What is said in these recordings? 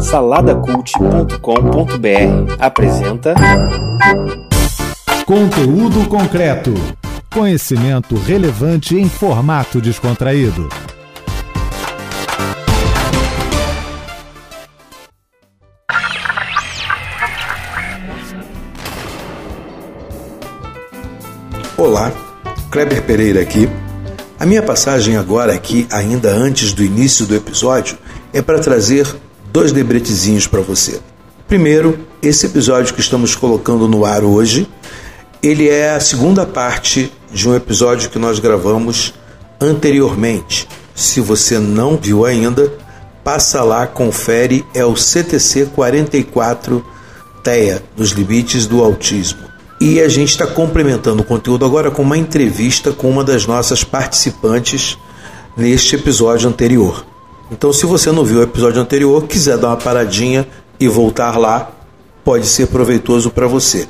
Saladacult.com.br apresenta Conteúdo concreto. Conhecimento relevante em formato descontraído. Olá, Kleber Pereira aqui. A minha passagem agora aqui, ainda antes do início do episódio, é para trazer dois debretezinhos para você. Primeiro, esse episódio que estamos colocando no ar hoje, ele é a segunda parte de um episódio que nós gravamos anteriormente. Se você não viu ainda, passa lá, confere, é o CTC 44 TEA, nos limites do autismo. E a gente está complementando o conteúdo agora com uma entrevista com uma das nossas participantes neste episódio anterior. Então, se você não viu o episódio anterior, quiser dar uma paradinha e voltar lá, pode ser proveitoso para você.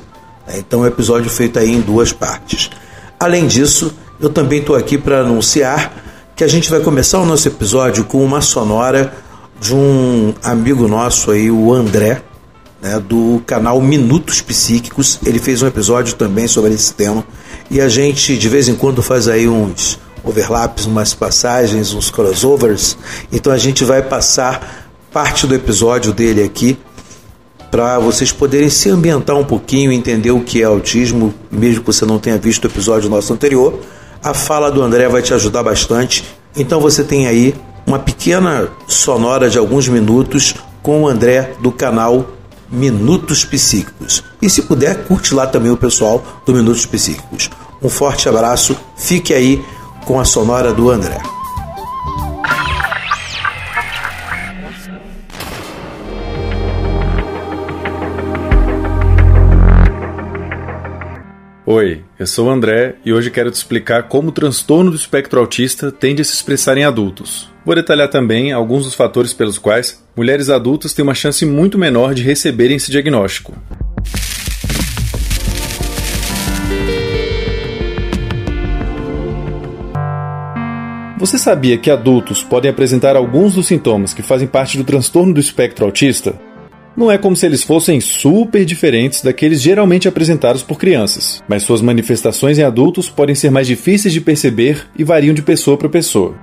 Então, é um episódio feito aí em duas partes. Além disso, eu também estou aqui para anunciar que a gente vai começar o nosso episódio com uma sonora de um amigo nosso aí, o André, né, do canal Minutos Psíquicos. Ele fez um episódio também sobre esse tema e a gente de vez em quando faz aí uns overlaps, umas passagens, uns crossovers. Então a gente vai passar parte do episódio dele aqui para vocês poderem se ambientar um pouquinho, entender o que é autismo, mesmo que você não tenha visto o episódio nosso anterior. A fala do André vai te ajudar bastante. Então você tem aí uma pequena sonora de alguns minutos com o André do canal Minutos Psíquicos. E se puder, curte lá também o pessoal do Minutos Psíquicos. Um forte abraço, fique aí com a sonora do André. Oi, eu sou o André e hoje quero te explicar como o transtorno do espectro autista tende a se expressar em adultos. Vou detalhar também alguns dos fatores pelos quais mulheres adultas têm uma chance muito menor de receberem esse diagnóstico. Você sabia que adultos podem apresentar alguns dos sintomas que fazem parte do transtorno do espectro autista? Não é como se eles fossem super diferentes daqueles geralmente apresentados por crianças, mas suas manifestações em adultos podem ser mais difíceis de perceber e variam de pessoa para pessoa.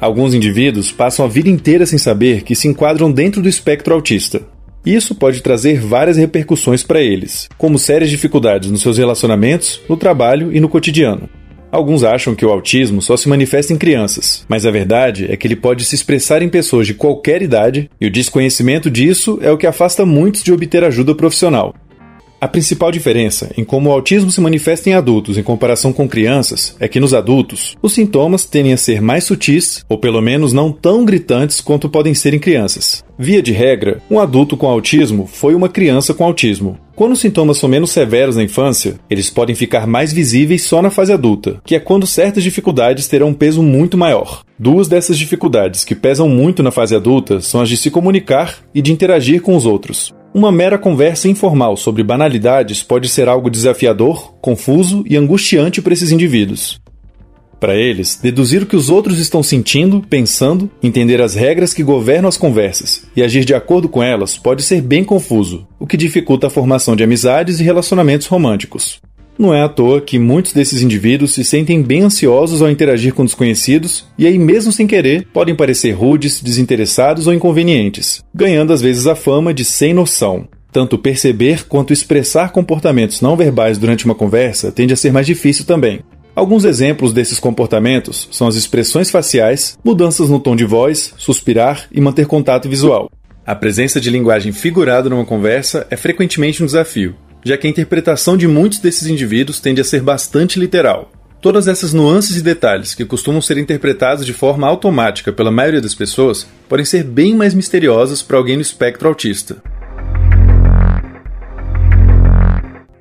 Alguns indivíduos passam a vida inteira sem saber que se enquadram dentro do espectro autista. Isso pode trazer várias repercussões para eles, como sérias dificuldades nos seus relacionamentos, no trabalho e no cotidiano. Alguns acham que o autismo só se manifesta em crianças, mas a verdade é que ele pode se expressar em pessoas de qualquer idade, e o desconhecimento disso é o que afasta muitos de obter ajuda profissional. A principal diferença em como o autismo se manifesta em adultos em comparação com crianças é que nos adultos, os sintomas tendem a ser mais sutis, ou pelo menos não tão gritantes quanto podem ser em crianças. Via de regra, um adulto com autismo foi uma criança com autismo. Quando os sintomas são menos severos na infância, eles podem ficar mais visíveis só na fase adulta, que é quando certas dificuldades terão um peso muito maior. Duas dessas dificuldades que pesam muito na fase adulta são as de se comunicar e de interagir com os outros. Uma mera conversa informal sobre banalidades pode ser algo desafiador, confuso e angustiante para esses indivíduos. Para eles, deduzir o que os outros estão sentindo, pensando, entender as regras que governam as conversas e agir de acordo com elas pode ser bem confuso, o que dificulta a formação de amizades e relacionamentos românticos. Não é à toa que muitos desses indivíduos se sentem bem ansiosos ao interagir com desconhecidos e aí, mesmo sem querer, podem parecer rudes, desinteressados ou inconvenientes, ganhando às vezes a fama de sem noção. Tanto perceber quanto expressar comportamentos não verbais durante uma conversa tende a ser mais difícil também. Alguns exemplos desses comportamentos são as expressões faciais, mudanças no tom de voz, suspirar e manter contato visual. A presença de linguagem figurada numa conversa é frequentemente um desafio, já que a interpretação de muitos desses indivíduos tende a ser bastante literal. Todas essas nuances e detalhes, que costumam ser interpretados de forma automática pela maioria das pessoas, podem ser bem mais misteriosas para alguém no espectro autista.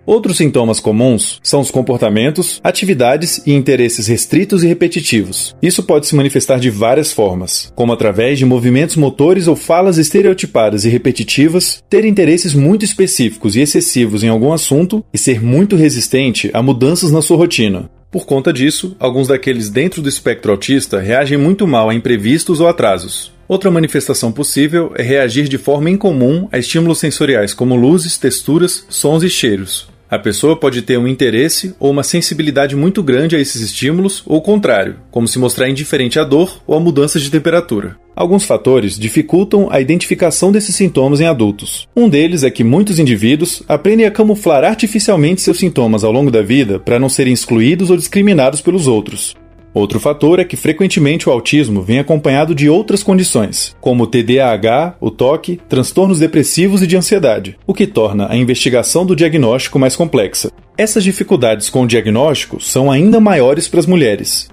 Outros sintomas comuns são os comportamentos, atividades e interesses restritos e repetitivos. Isso pode se manifestar de várias formas, como através de movimentos motores ou falas estereotipadas e repetitivas, ter interesses muito específicos e excessivos em algum assunto e ser muito resistente a mudanças na sua rotina. Por conta disso, alguns daqueles dentro do espectro autista reagem muito mal a imprevistos ou atrasos. Outra manifestação possível é reagir de forma incomum a estímulos sensoriais como luzes, texturas, sons e cheiros. A pessoa pode ter um interesse ou uma sensibilidade muito grande a esses estímulos, ou o contrário, como se mostrar indiferente à dor ou a mudanças de temperatura. Alguns fatores dificultam a identificação desses sintomas em adultos. Um deles é que muitos indivíduos aprendem a camuflar artificialmente seus sintomas ao longo da vida para não serem excluídos ou discriminados pelos outros. Outro fator é que frequentemente o autismo vem acompanhado de outras condições, como o TDAH, o toque, transtornos depressivos e de ansiedade, o que torna a investigação do diagnóstico mais complexa. Essas dificuldades com o diagnóstico são ainda maiores para as mulheres,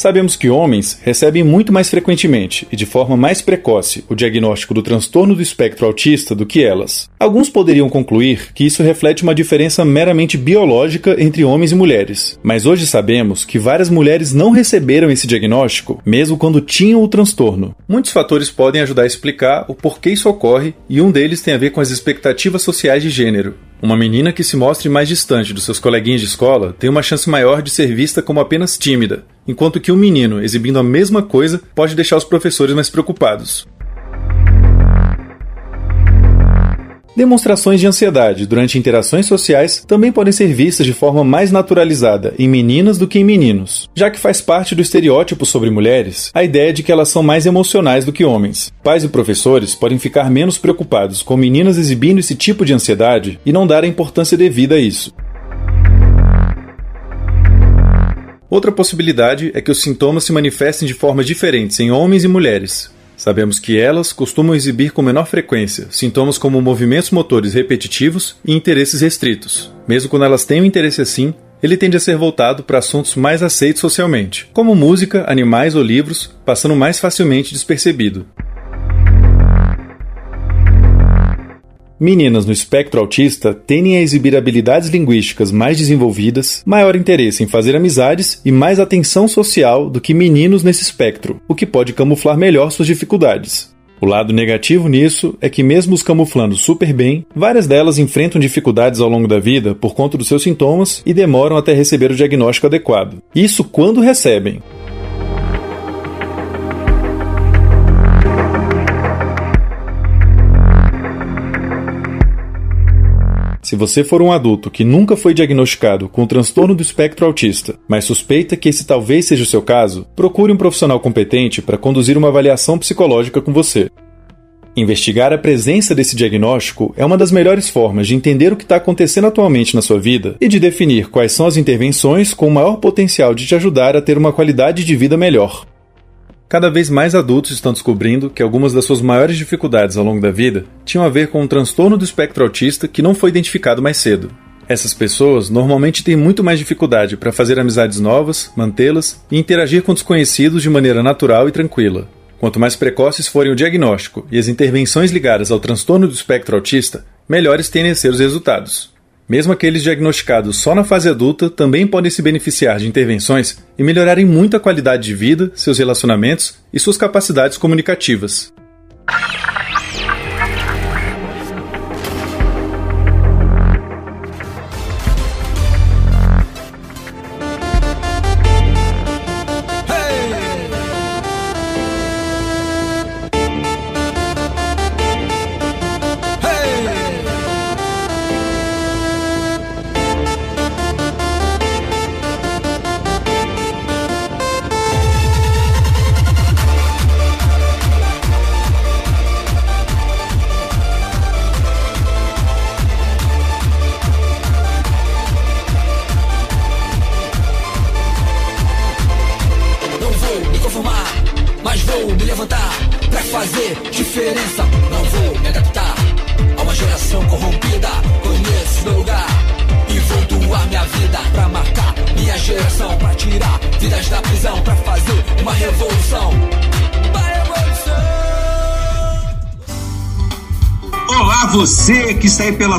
Sabemos que homens recebem muito mais frequentemente e de forma mais precoce o diagnóstico do transtorno do espectro autista do que elas. Alguns poderiam concluir que isso reflete uma diferença meramente biológica entre homens e mulheres, mas hoje sabemos que várias mulheres não receberam esse diagnóstico, mesmo quando tinham o transtorno. Muitos fatores podem ajudar a explicar o porquê isso ocorre, e um deles tem a ver com as expectativas sociais de gênero. Uma menina que se mostre mais distante dos seus coleguinhas de escola tem uma chance maior de ser vista como apenas tímida, enquanto que um menino exibindo a mesma coisa pode deixar os professores mais preocupados. Demonstrações de ansiedade durante interações sociais também podem ser vistas de forma mais naturalizada em meninas do que em meninos, já que faz parte do estereótipo sobre mulheres a ideia de que elas são mais emocionais do que homens. Pais e professores podem ficar menos preocupados com meninas exibindo esse tipo de ansiedade e não dar a importância devida a isso. Outra possibilidade é que os sintomas se manifestem de formas diferentes em homens e mulheres, Sabemos que elas costumam exibir com menor frequência sintomas como movimentos motores repetitivos e interesses restritos. Mesmo quando elas têm um interesse assim, ele tende a ser voltado para assuntos mais aceitos socialmente, como música, animais ou livros, passando mais facilmente despercebido. Meninas no espectro autista tendem a exibir habilidades linguísticas mais desenvolvidas, maior interesse em fazer amizades e mais atenção social do que meninos nesse espectro, o que pode camuflar melhor suas dificuldades. O lado negativo nisso é que, mesmo os camuflando super bem, várias delas enfrentam dificuldades ao longo da vida por conta dos seus sintomas e demoram até receber o diagnóstico adequado. Isso quando recebem. Se você for um adulto que nunca foi diagnosticado com transtorno do espectro autista, mas suspeita que esse talvez seja o seu caso, procure um profissional competente para conduzir uma avaliação psicológica com você. Investigar a presença desse diagnóstico é uma das melhores formas de entender o que está acontecendo atualmente na sua vida e de definir quais são as intervenções com o maior potencial de te ajudar a ter uma qualidade de vida melhor. Cada vez mais adultos estão descobrindo que algumas das suas maiores dificuldades ao longo da vida tinham a ver com um transtorno do espectro autista que não foi identificado mais cedo. Essas pessoas normalmente têm muito mais dificuldade para fazer amizades novas, mantê-las e interagir com desconhecidos de maneira natural e tranquila. Quanto mais precoces forem o diagnóstico e as intervenções ligadas ao transtorno do espectro autista, melhores tendem a ser os resultados. Mesmo aqueles diagnosticados só na fase adulta também podem se beneficiar de intervenções e melhorarem muito a qualidade de vida, seus relacionamentos e suas capacidades comunicativas.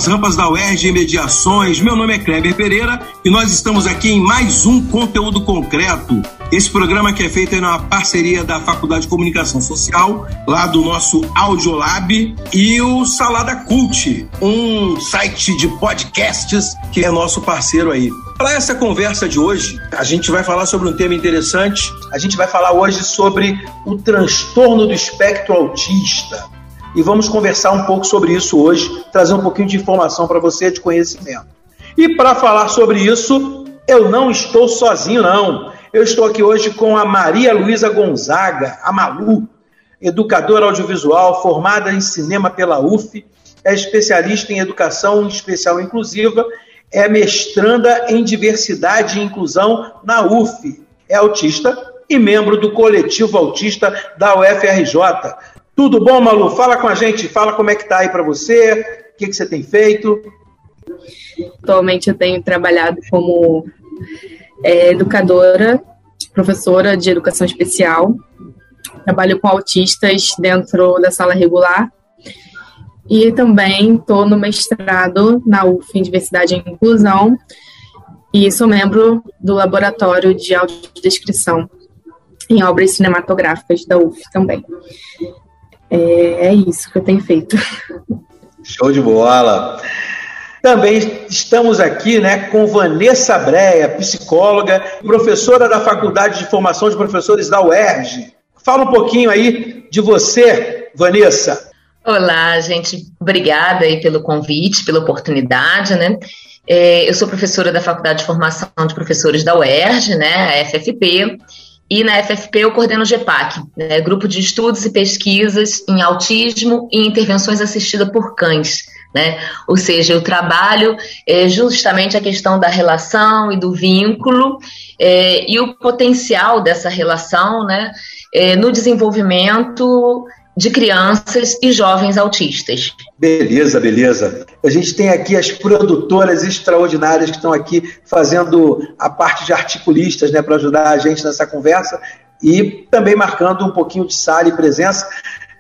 Rampas da UERJ Mediações. Meu nome é Kleber Pereira e nós estamos aqui em mais um conteúdo concreto. Esse programa que é feito é uma parceria da Faculdade de Comunicação Social, lá do nosso Audiolab, e o Salada Cult, um site de podcasts que é nosso parceiro aí. Para essa conversa de hoje, a gente vai falar sobre um tema interessante. A gente vai falar hoje sobre o transtorno do espectro autista. E vamos conversar um pouco sobre isso hoje, trazer um pouquinho de informação para você, de conhecimento. E para falar sobre isso, eu não estou sozinho, não. Eu estou aqui hoje com a Maria Luísa Gonzaga, a Malu, educadora audiovisual, formada em cinema pela UF, é especialista em educação especial inclusiva, é mestranda em diversidade e inclusão na UF, é autista e membro do coletivo autista da UFRJ. Tudo bom, Malu? Fala com a gente, fala como é que tá aí para você, o que, que você tem feito. Atualmente eu tenho trabalhado como é educadora, professora de educação especial. Trabalho com autistas dentro da sala regular. E também estou no mestrado na UF em Diversidade e Inclusão. E sou membro do Laboratório de Autodescrição em obras cinematográficas da UF também. É, é isso que eu tenho feito. Show de bola! Também estamos aqui né, com Vanessa Breia, psicóloga, professora da Faculdade de Formação de Professores da UERJ. Fala um pouquinho aí de você, Vanessa. Olá, gente. Obrigada aí pelo convite, pela oportunidade, né? É, eu sou professora da Faculdade de Formação de Professores da UERJ, né, a FFP, e na FFP eu coordeno o GEPAC, né, Grupo de Estudos e Pesquisas em Autismo e Intervenções Assistidas por Cães. Né? Ou seja, eu trabalho é, justamente a questão da relação e do vínculo é, e o potencial dessa relação né, é, no desenvolvimento de crianças e jovens autistas. Beleza, beleza. A gente tem aqui as produtoras extraordinárias que estão aqui fazendo a parte de articulistas né, para ajudar a gente nessa conversa e também marcando um pouquinho de sala e presença,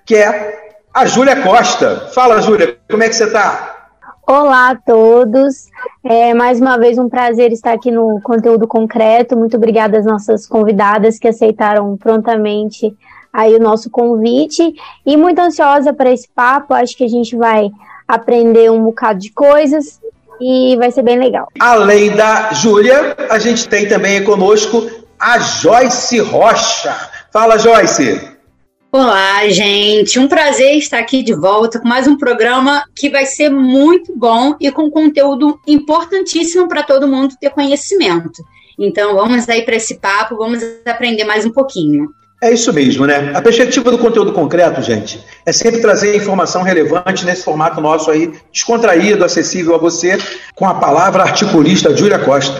que é a Júlia Costa. Fala, Júlia, como é que você está? Olá a todos. É mais uma vez um prazer estar aqui no conteúdo concreto. Muito obrigada às nossas convidadas que aceitaram prontamente aí o nosso convite e muito ansiosa para esse papo. Acho que a gente vai aprender um bocado de coisas e vai ser bem legal. Além da Júlia, a gente tem também conosco a Joyce Rocha. Fala, Joyce. Olá, gente. Um prazer estar aqui de volta com mais um programa que vai ser muito bom e com conteúdo importantíssimo para todo mundo ter conhecimento. Então, vamos aí para esse papo, vamos aprender mais um pouquinho. É isso mesmo, né? A perspectiva do conteúdo concreto, gente, é sempre trazer informação relevante nesse formato nosso aí, descontraído, acessível a você, com a palavra articulista Júlia Costa.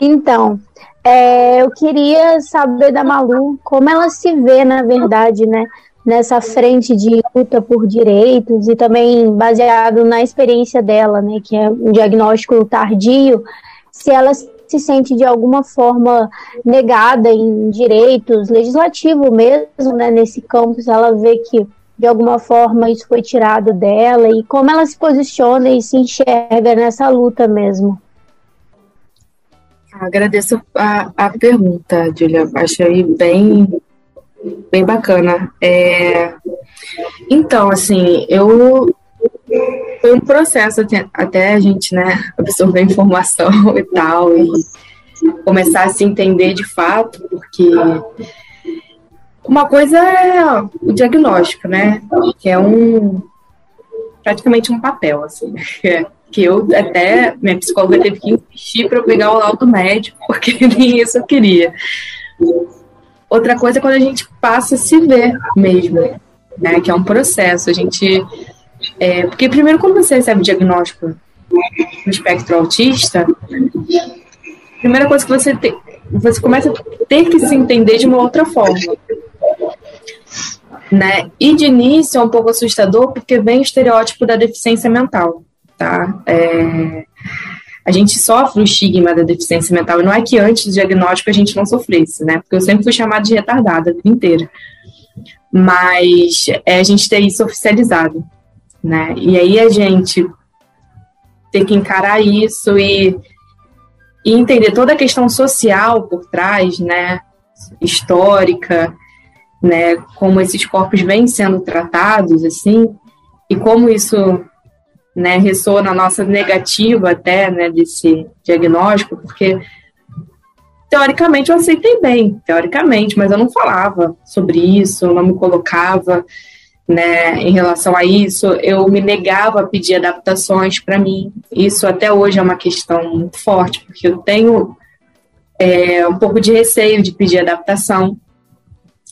Então, é, eu queria saber da Malu como ela se vê, na verdade, né, nessa frente de luta por direitos e também baseado na experiência dela, né, que é um diagnóstico tardio, se ela sente de alguma forma negada em direitos legislativo mesmo, né, nesse campo, se ela vê que de alguma forma isso foi tirado dela e como ela se posiciona e se enxerga nessa luta mesmo. Agradeço a, a pergunta, Julia. Achei bem, bem bacana. É, então, assim, eu foi um processo até, até, a gente, né, absorver informação e tal e começar a se entender de fato, porque uma coisa é o diagnóstico, né, que é um praticamente um papel, assim, é que eu até, minha psicóloga teve que insistir para eu pegar o laudo médico, porque nem isso eu queria. Outra coisa é quando a gente passa a se ver mesmo, né? Que é um processo. A gente. É, porque primeiro, quando você recebe o diagnóstico no espectro autista, a primeira coisa que você tem, você começa a ter que se entender de uma outra forma. Né? E de início é um pouco assustador porque vem o estereótipo da deficiência mental tá? É, a gente sofre o estigma da deficiência mental, e não é que antes do diagnóstico a gente não sofresse, né? Porque eu sempre fui chamada de retardada a vida inteira. Mas é a gente ter isso oficializado, né? E aí a gente ter que encarar isso e, e entender toda a questão social por trás, né? histórica, né, como esses corpos vêm sendo tratados, assim, e como isso, né, ressoa na nossa negativa até, né, desse diagnóstico, porque teoricamente eu aceitei bem, teoricamente, mas eu não falava sobre isso, eu não me colocava, né, em relação a isso, eu me negava a pedir adaptações para mim. Isso até hoje é uma questão muito forte, porque eu tenho é, um pouco de receio de pedir adaptação,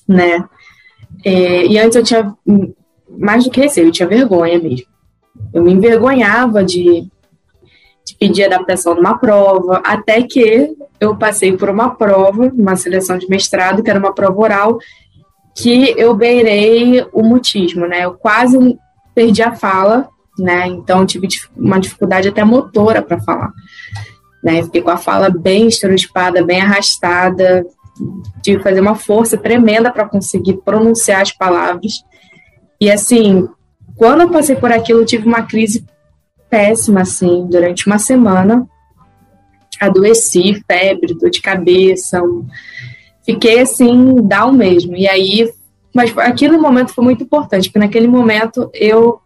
né? É, e antes eu tinha mais do que receio, eu tinha vergonha mesmo. Eu me envergonhava de, de pedir adaptação numa prova, até que eu passei por uma prova, uma seleção de mestrado, que era uma prova oral, que eu beirei o mutismo, né? Eu quase perdi a fala, né? Então tive uma dificuldade até motora para falar. Né? Fiquei com a fala bem estereotipada, bem arrastada, tive que fazer uma força tremenda para conseguir pronunciar as palavras. E assim, quando eu passei por aquilo, eu tive uma crise péssima, assim, durante uma semana. Adoeci, febre, dor de cabeça. Fiquei assim, down mesmo. E aí, mas aquele momento foi muito importante, porque naquele momento eu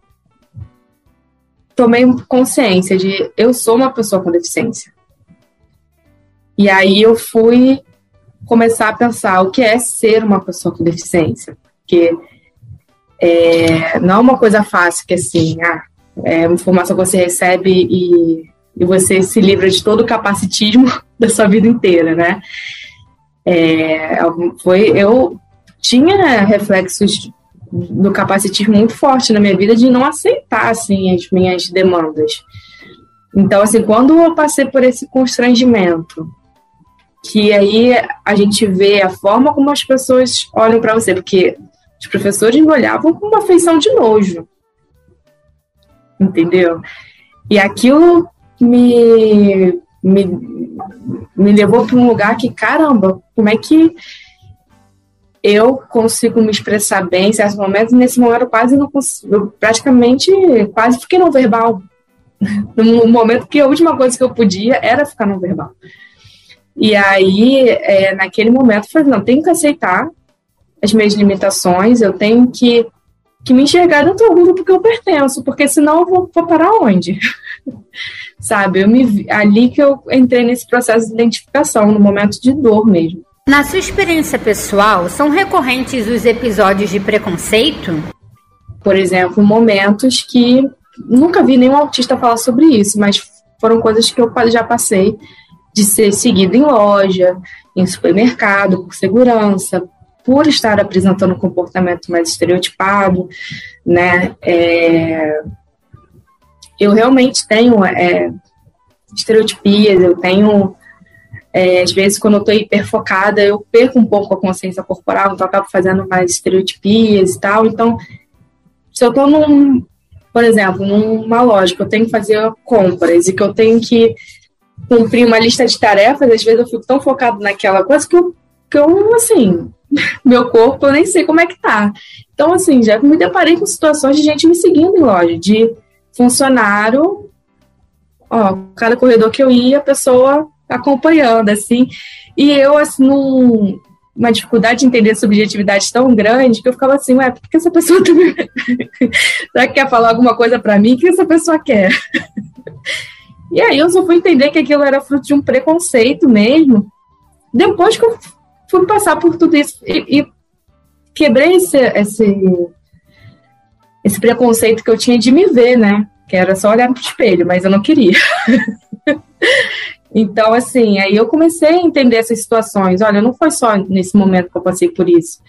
tomei consciência de eu sou uma pessoa com deficiência. E aí eu fui começar a pensar o que é ser uma pessoa com deficiência. Porque é, não é uma coisa fácil que assim, ah, é uma informação que você recebe e, e você se livra de todo o capacitismo da sua vida inteira, né? É, foi, eu tinha reflexos do capacitismo muito forte na minha vida de não aceitar assim as minhas demandas. Então, assim, quando eu passei por esse constrangimento que aí a gente vê a forma como as pessoas olham para você, porque os professores me olhavam com uma feição de nojo. Entendeu? E aquilo me, me, me levou para um lugar que, caramba, como é que eu consigo me expressar bem em certos momentos? Nesse momento, eu quase não consigo, eu praticamente quase fiquei no verbal. No momento que a última coisa que eu podia era ficar no verbal. E aí, é, naquele momento, eu falei, não, tenho que aceitar as minhas limitações, eu tenho que, que me enxergar dentro do grupo que eu pertenço, porque senão eu vou, vou parar onde? Sabe, eu me, ali que eu entrei nesse processo de identificação, no momento de dor mesmo. Na sua experiência pessoal, são recorrentes os episódios de preconceito? Por exemplo, momentos que nunca vi nenhum autista falar sobre isso, mas foram coisas que eu já passei de ser seguido em loja, em supermercado, por segurança, por estar apresentando um comportamento mais estereotipado, né? É, eu realmente tenho é, estereotipias, eu tenho é, às vezes, quando eu estou hiperfocada, eu perco um pouco a consciência corporal, então eu acabo fazendo mais estereotipias e tal. Então, se eu estou num, por exemplo, numa loja que eu tenho que fazer compras e que eu tenho que cumprir uma lista de tarefas, às vezes eu fico tão focado naquela coisa que eu, que eu assim, meu corpo eu nem sei como é que tá. Então, assim, já me deparei com situações de gente me seguindo em loja, de funcionário, ó, cada corredor que eu ia, a pessoa acompanhando, assim, e eu, assim, num, uma dificuldade de entender subjetividade tão grande que eu ficava assim, ué, por que essa pessoa também... Será que quer falar alguma coisa para mim? O que essa pessoa quer? E aí eu só fui entender que aquilo era fruto de um preconceito mesmo. Depois que eu fui passar por tudo isso e, e quebrei esse, esse, esse preconceito que eu tinha de me ver, né? Que era só olhar pro espelho, mas eu não queria. então, assim, aí eu comecei a entender essas situações. Olha, não foi só nesse momento que eu passei por isso.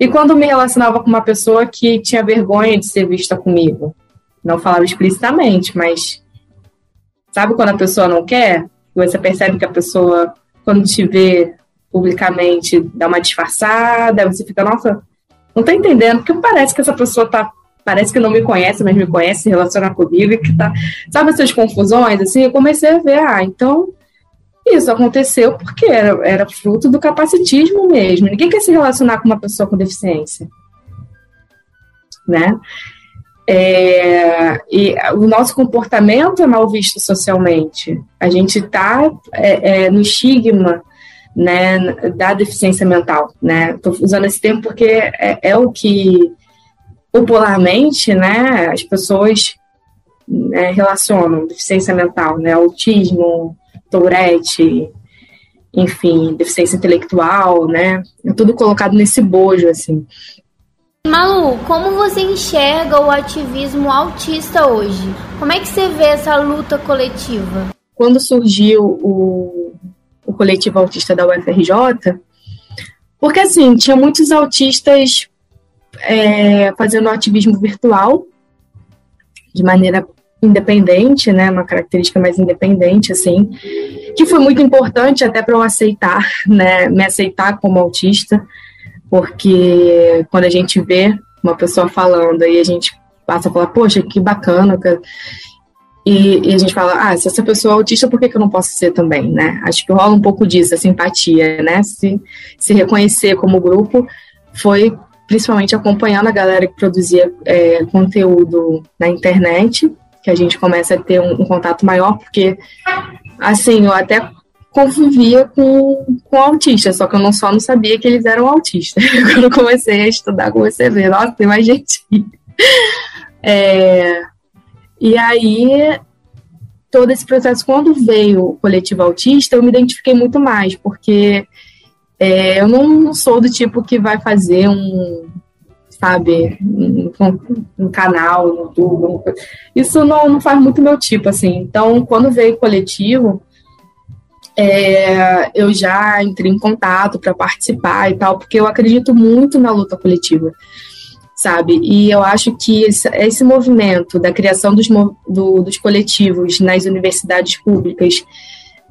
E quando me relacionava com uma pessoa que tinha vergonha de ser vista comigo, não falava explicitamente, mas Sabe quando a pessoa não quer? Você percebe que a pessoa, quando te vê publicamente, dá uma disfarçada, você fica, nossa, não tá entendendo, porque parece que essa pessoa tá. Parece que não me conhece, mas me conhece, se relaciona comigo, e que tá. Sabe essas confusões? Assim, eu comecei a ver, ah, então isso aconteceu porque era, era fruto do capacitismo mesmo. Ninguém quer se relacionar com uma pessoa com deficiência. Né? É, e o nosso comportamento é mal visto socialmente. A gente está é, é, no estigma né, da deficiência mental, né? Estou usando esse termo porque é, é, o que popularmente, né, as pessoas né, relacionam deficiência mental, né, autismo, Tourette, enfim, deficiência intelectual, né? É tudo colocado nesse bojo, assim. Malu, como você enxerga o ativismo autista hoje? Como é que você vê essa luta coletiva? Quando surgiu o, o coletivo autista da UFRJ, porque assim, tinha muitos autistas é, fazendo ativismo virtual de maneira independente, né, uma característica mais independente, assim, que foi muito importante até para eu aceitar, né, me aceitar como autista, porque quando a gente vê uma pessoa falando e a gente passa a falar, poxa, que bacana, e, e, a gente fala, ah, se essa pessoa é autista, por que, que eu não posso ser também, né? Acho que rola um pouco disso, a simpatia, né? Se, se reconhecer como grupo foi principalmente acompanhando a galera que produzia é, conteúdo na internet, que a gente começa a ter um, um, contato maior, porque, assim, eu até convivia com, com autistas, só que eu não só não sabia que eles eram autistas. Quando eu comecei a estudar, comecei a ver, nossa, tem mais gente. É, e aí, todo esse processo, quando veio o coletivo autista, eu me identifiquei muito mais, porque é, eu não sou do tipo que vai fazer um, sabe, um, um, canal no YouTube. Isso não, não faz muito meu tipo, assim. Então, quando veio coletivo, é, eu já entrei em contato para participar e tal, porque eu acredito muito na luta coletiva sabe? E eu acho que esse, esse movimento da criação dos, do, dos coletivos nas universidades públicas,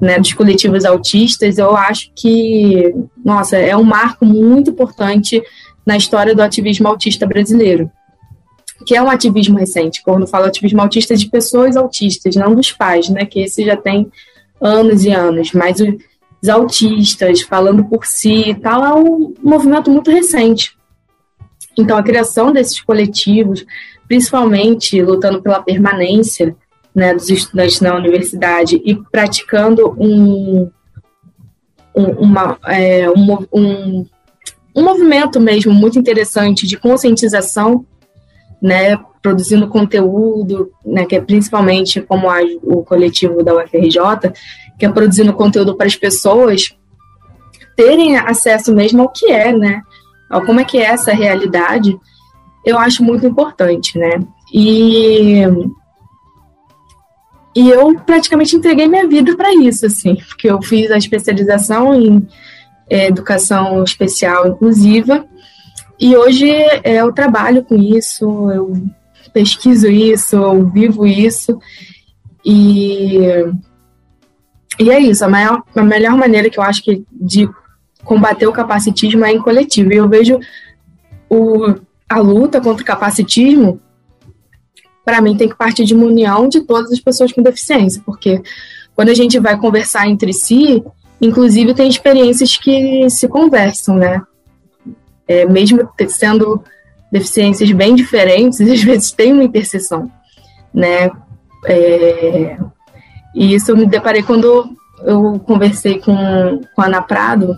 né, dos coletivos autistas, eu acho que, nossa, é um marco muito importante na história do ativismo autista brasileiro. Que é um ativismo recente, quando falo ativismo autista de pessoas autistas, não dos pais, né? Que esse já tem anos e anos, mas os autistas falando por si e tal, é um movimento muito recente. Então, a criação desses coletivos, principalmente lutando pela permanência né, dos estudantes na universidade e praticando um, um, uma, é, um, um, um movimento mesmo muito interessante de conscientização, né, produzindo conteúdo, né, que é principalmente como a, o coletivo da UFRJ, que é produzindo conteúdo para as pessoas terem acesso mesmo ao que é, né, como é que é essa realidade, eu acho muito importante, né? E e eu praticamente entreguei minha vida para isso, assim, porque eu fiz a especialização em é, educação especial inclusiva e hoje é, eu trabalho com isso, eu pesquiso isso, eu vivo isso e e é isso, a, maior, a melhor maneira que eu acho que de combater o capacitismo é em coletivo. E eu vejo o, a luta contra o capacitismo, para mim, tem que partir de uma união de todas as pessoas com deficiência, porque quando a gente vai conversar entre si, inclusive tem experiências que se conversam, né? É, mesmo sendo deficiências bem diferentes, às vezes tem uma interseção, né? É, e isso eu me deparei quando eu conversei com, com a Ana Prado,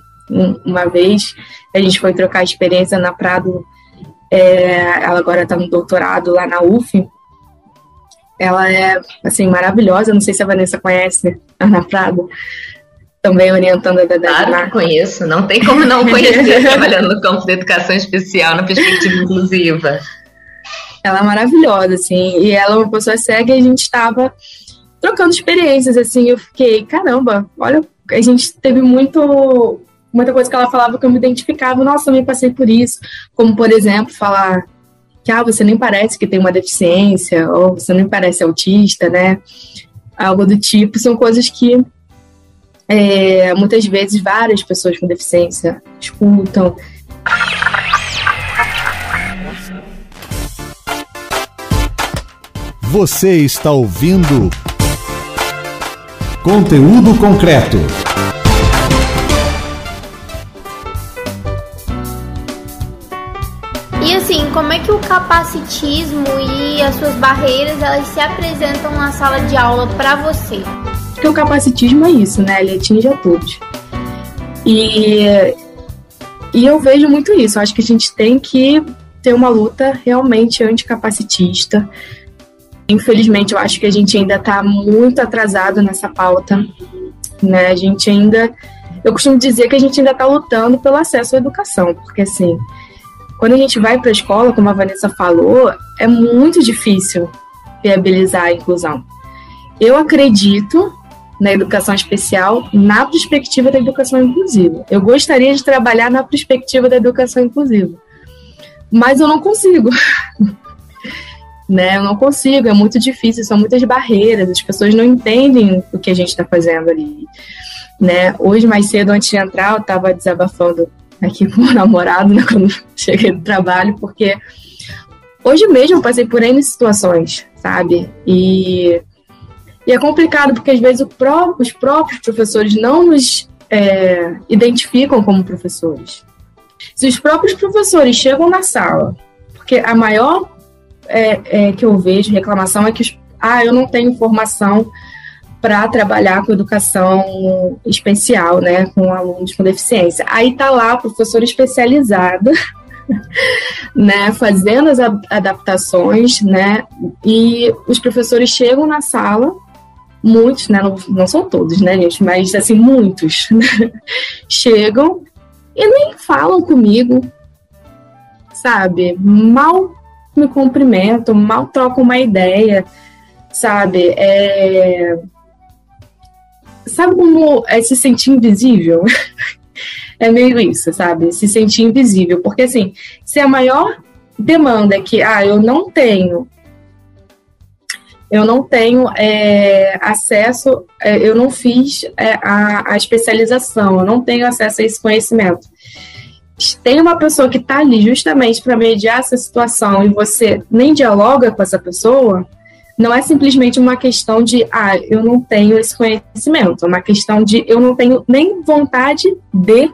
uma vez. A gente foi trocar experiência na Prado. É, ela agora está no doutorado lá na UF. Ela é, assim, maravilhosa. Não sei se a Vanessa conhece a Ana Prado. Também orientando a Dada Claro que conheço. Não tem como não conhecer trabalhando no campo da educação especial, na perspectiva inclusiva. Ela é maravilhosa, assim. E ela é uma pessoa cega e a gente estava trocando experiências, assim. Eu fiquei, caramba, olha, a gente teve muito muita coisa que ela falava que eu me identificava, nossa, eu me passei por isso. Como, por exemplo, falar que ah, você nem parece que tem uma deficiência, ou você nem parece autista, né? Algo do tipo, são coisas que é, muitas vezes várias pessoas com deficiência escutam. Você está ouvindo conteúdo concreto. Como é que o capacitismo e as suas barreiras elas se apresentam na sala de aula para você? Porque o capacitismo é isso, né? Ele atinge a todos. E, e eu vejo muito isso. Eu acho que a gente tem que ter uma luta realmente anticapacitista. Infelizmente, eu acho que a gente ainda está muito atrasado nessa pauta. Né? A gente ainda. Eu costumo dizer que a gente ainda está lutando pelo acesso à educação, porque assim, quando a gente vai para a escola, como a Vanessa falou, é muito difícil viabilizar a inclusão. Eu acredito na educação especial na perspectiva da educação inclusiva. Eu gostaria de trabalhar na perspectiva da educação inclusiva, mas eu não consigo. né? Eu não consigo, é muito difícil, são muitas barreiras, as pessoas não entendem o que a gente está fazendo ali. Né? Hoje, mais cedo, antes de entrar, eu estava desabafando aqui com o namorado, né, quando cheguei do trabalho, porque hoje mesmo passei por N situações, sabe? E, e é complicado, porque às vezes os próprios professores não nos é, identificam como professores. Se os próprios professores chegam na sala, porque a maior é, é, que eu vejo reclamação é que, os, ah, eu não tenho formação para trabalhar com educação especial, né, com alunos com deficiência. Aí tá lá a professora especializada, né, fazendo as adaptações, né, e os professores chegam na sala, muitos, né, não, não são todos, né, gente, mas assim muitos né, chegam e nem falam comigo, sabe? Mal me cumprimentam, mal trocam uma ideia, sabe? É, sabe como é se sentir invisível? é meio isso, sabe? Se sentir invisível. Porque, assim, se a maior demanda é que, ah, eu não tenho. Eu não tenho é, acesso, é, eu não fiz é, a, a especialização, eu não tenho acesso a esse conhecimento. Tem uma pessoa que está ali justamente para mediar essa situação e você nem dialoga com essa pessoa, não é simplesmente uma questão de, ah, eu não tenho esse conhecimento, é uma questão de eu não tenho nem vontade de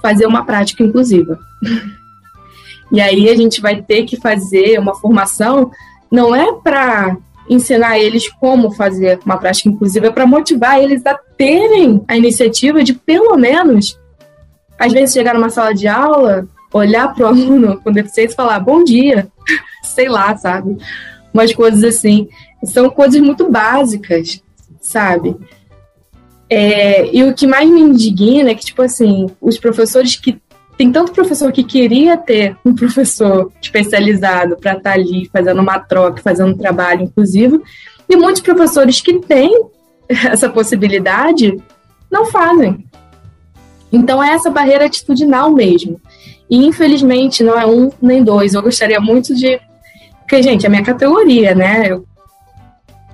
fazer uma prática inclusiva. e aí a gente vai ter que fazer uma formação, não é para ensinar eles como fazer uma prática inclusiva, é para motivar eles a terem a iniciativa de, pelo menos, às vezes chegar numa sala de aula, olhar para o aluno com deficiência e falar bom dia, sei lá, sabe? Umas coisas assim. São coisas muito básicas, sabe? É, e o que mais me indigna é que, tipo assim, os professores que. Tem tanto professor que queria ter um professor especializado para estar tá ali fazendo uma troca, fazendo um trabalho inclusivo, e muitos professores que têm essa possibilidade não fazem. Então é essa barreira atitudinal mesmo. E infelizmente não é um nem dois. Eu gostaria muito de porque, gente, é minha categoria, né? Eu...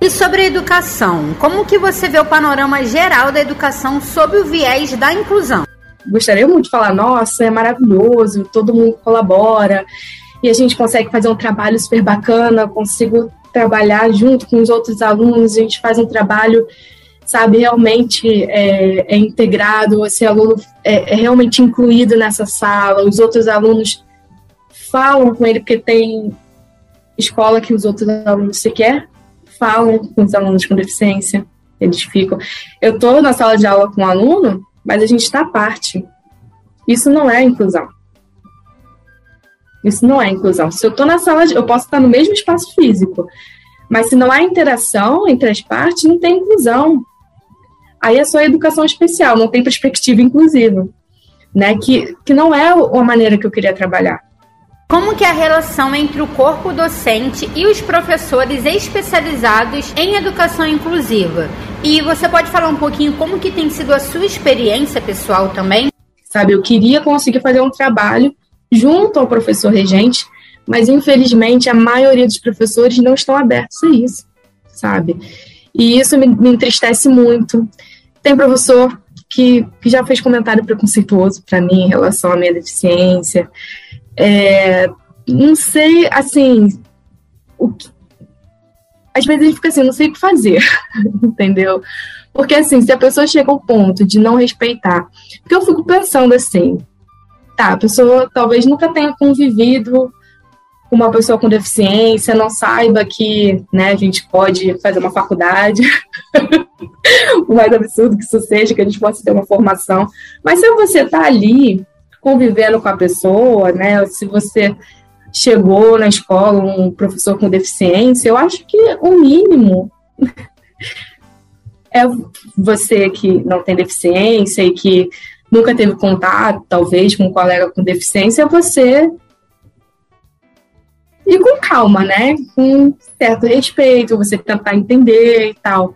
E sobre a educação, como que você vê o panorama geral da educação sob o viés da inclusão? Gostaria muito de falar, nossa, é maravilhoso, todo mundo colabora e a gente consegue fazer um trabalho super bacana, consigo trabalhar junto com os outros alunos, a gente faz um trabalho, sabe, realmente é, é integrado, esse aluno é, é realmente incluído nessa sala, os outros alunos falam com ele porque tem escola que os outros alunos sequer falam com os alunos com deficiência. Eles ficam. Eu estou na sala de aula com um aluno, mas a gente está à parte. Isso não é inclusão. Isso não é inclusão. Se eu estou na sala de. Eu posso estar no mesmo espaço físico, mas se não há interação entre as partes, não tem inclusão. Aí é só educação especial, não tem perspectiva inclusiva. Né? Que, que não é a maneira que eu queria trabalhar. Como que é a relação entre o corpo docente e os professores especializados em educação inclusiva? E você pode falar um pouquinho como que tem sido a sua experiência pessoal também? Sabe, eu queria conseguir fazer um trabalho junto ao professor regente, mas infelizmente a maioria dos professores não estão abertos a isso, sabe? E isso me, me entristece muito. Tem professor que, que já fez comentário preconceituoso para mim em relação à minha deficiência. É, não sei, assim, o que, às vezes a gente fica assim, não sei o que fazer, entendeu? Porque assim, se a pessoa chega ao ponto de não respeitar, porque eu fico pensando assim, tá, a pessoa talvez nunca tenha convivido uma pessoa com deficiência não saiba que né, a gente pode fazer uma faculdade, o mais absurdo que isso seja, que a gente possa ter uma formação. Mas se você está ali convivendo com a pessoa, né, se você chegou na escola um professor com deficiência, eu acho que o mínimo é você que não tem deficiência e que nunca teve contato, talvez, com um colega com deficiência, é você e com calma, né? Com certo respeito, você tentar entender e tal.